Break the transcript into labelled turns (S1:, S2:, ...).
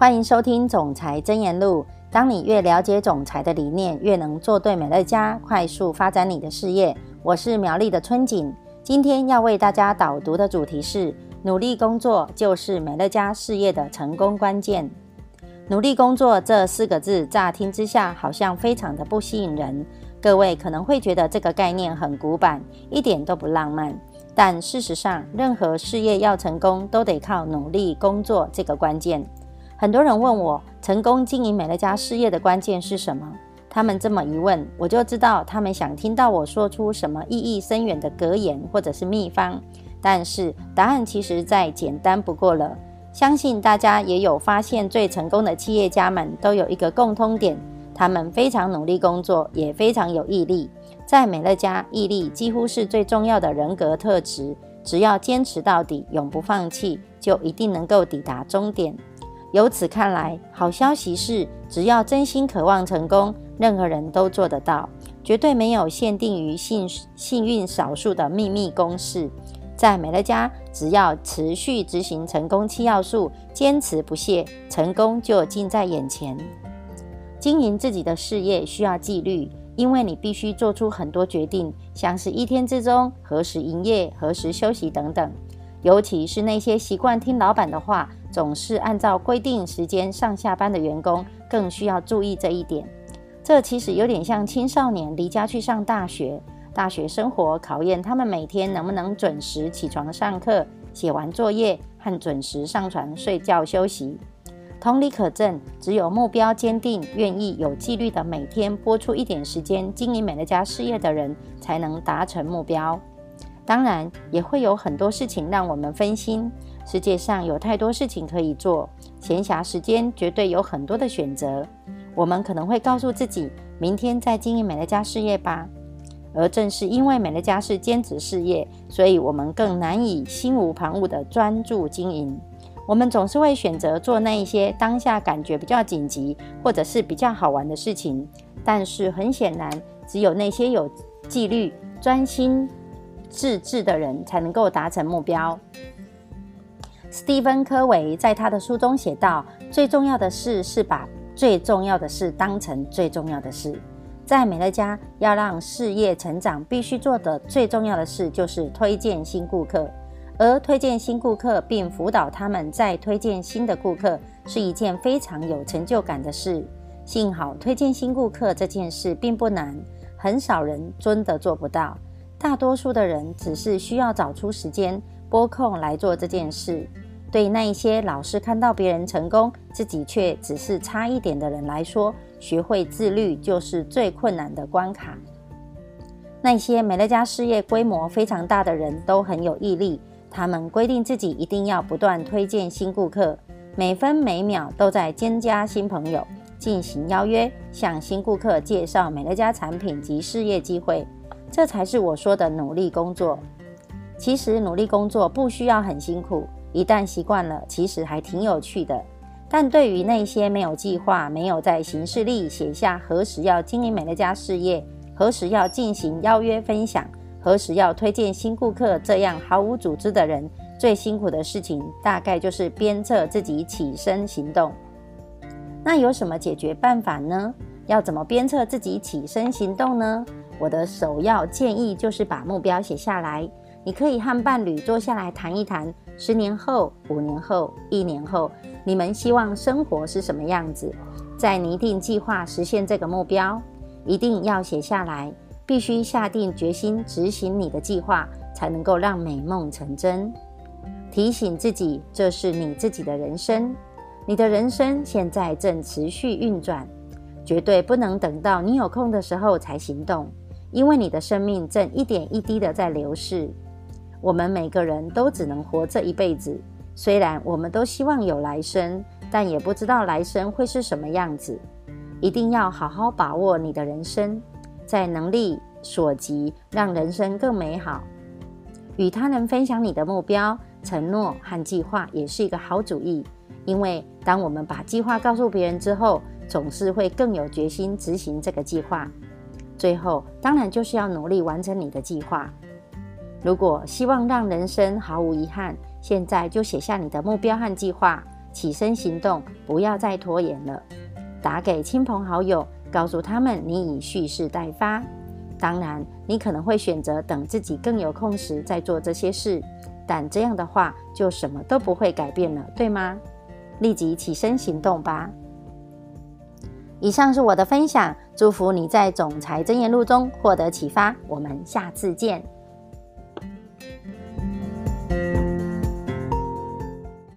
S1: 欢迎收听《总裁真言录》。当你越了解总裁的理念，越能做对美乐家，快速发展你的事业。我是苗栗的春景，今天要为大家导读的主题是：努力工作就是美乐家事业的成功关键。努力工作这四个字，乍听之下好像非常的不吸引人。各位可能会觉得这个概念很古板，一点都不浪漫。但事实上，任何事业要成功，都得靠努力工作这个关键。很多人问我，成功经营美乐家事业的关键是什么？他们这么一问，我就知道他们想听到我说出什么意义深远的格言或者是秘方。但是答案其实再简单不过了。相信大家也有发现，最成功的企业家们都有一个共通点：他们非常努力工作，也非常有毅力。在美乐家，毅力几乎是最重要的人格特质。只要坚持到底，永不放弃，就一定能够抵达终点。由此看来，好消息是，只要真心渴望成功，任何人都做得到，绝对没有限定于幸幸运少数的秘密公式。在美乐家，只要持续执行成功七要素，坚持不懈，成功就近在眼前。经营自己的事业需要纪律，因为你必须做出很多决定，像是一天之中何时营业、何时休息等等。尤其是那些习惯听老板的话，总是按照规定时间上下班的员工，更需要注意这一点。这其实有点像青少年离家去上大学。大学生活考验他们每天能不能准时起床上课、写完作业和准时上床睡觉休息。同理可证，只有目标坚定、愿意有纪律的每天播出一点时间经营美乐家事业的人，才能达成目标。当然，也会有很多事情让我们分心。世界上有太多事情可以做，闲暇时间绝对有很多的选择。我们可能会告诉自己，明天再经营美乐家事业吧。而正是因为美乐家是兼职事业，所以我们更难以心无旁骛地专注经营。我们总是会选择做那一些当下感觉比较紧急，或者是比较好玩的事情。但是很显然，只有那些有纪律、专心自制的人，才能够达成目标。斯蒂芬·科维在他的书中写道：“最重要的事是把最重要的事当成最重要的事。”在美乐家，要让事业成长，必须做的最重要的事就是推荐新顾客。而推荐新顾客并辅导他们再推荐新的顾客，是一件非常有成就感的事。幸好，推荐新顾客这件事并不难，很少人真的做不到。大多数的人只是需要找出时间拨空来做这件事。对那一些老是看到别人成功，自己却只是差一点的人来说，学会自律就是最困难的关卡。那些美乐家事业规模非常大的人都很有毅力，他们规定自己一定要不断推荐新顾客，每分每秒都在增加新朋友，进行邀约，向新顾客介绍美乐家产品及事业机会。这才是我说的努力工作。其实努力工作不需要很辛苦，一旦习惯了，其实还挺有趣的。但对于那些没有计划、没有在行事历写下何时要经营美乐家事业、何时要进行邀约分享、何时要推荐新顾客这样毫无组织的人，最辛苦的事情大概就是鞭策自己起身行动。那有什么解决办法呢？要怎么鞭策自己起身行动呢？我的首要建议就是把目标写下来。你可以和伴侣坐下来谈一谈，十年后、五年后、一年后，你们希望生活是什么样子？再拟定计划实现这个目标，一定要写下来，必须下定决心执行你的计划，才能够让美梦成真。提醒自己，这是你自己的人生，你的人生现在正持续运转，绝对不能等到你有空的时候才行动，因为你的生命正一点一滴的在流逝。我们每个人都只能活这一辈子，虽然我们都希望有来生，但也不知道来生会是什么样子。一定要好好把握你的人生，在能力所及，让人生更美好。与他人分享你的目标、承诺和计划，也是一个好主意。因为当我们把计划告诉别人之后，总是会更有决心执行这个计划。最后，当然就是要努力完成你的计划。如果希望让人生毫无遗憾，现在就写下你的目标和计划，起身行动，不要再拖延了。打给亲朋好友，告诉他们你已蓄势待发。当然，你可能会选择等自己更有空时再做这些事，但这样的话就什么都不会改变了，对吗？立即起身行动吧！以上是我的分享，祝福你在《总裁箴言录》中获得启发。我们下次见。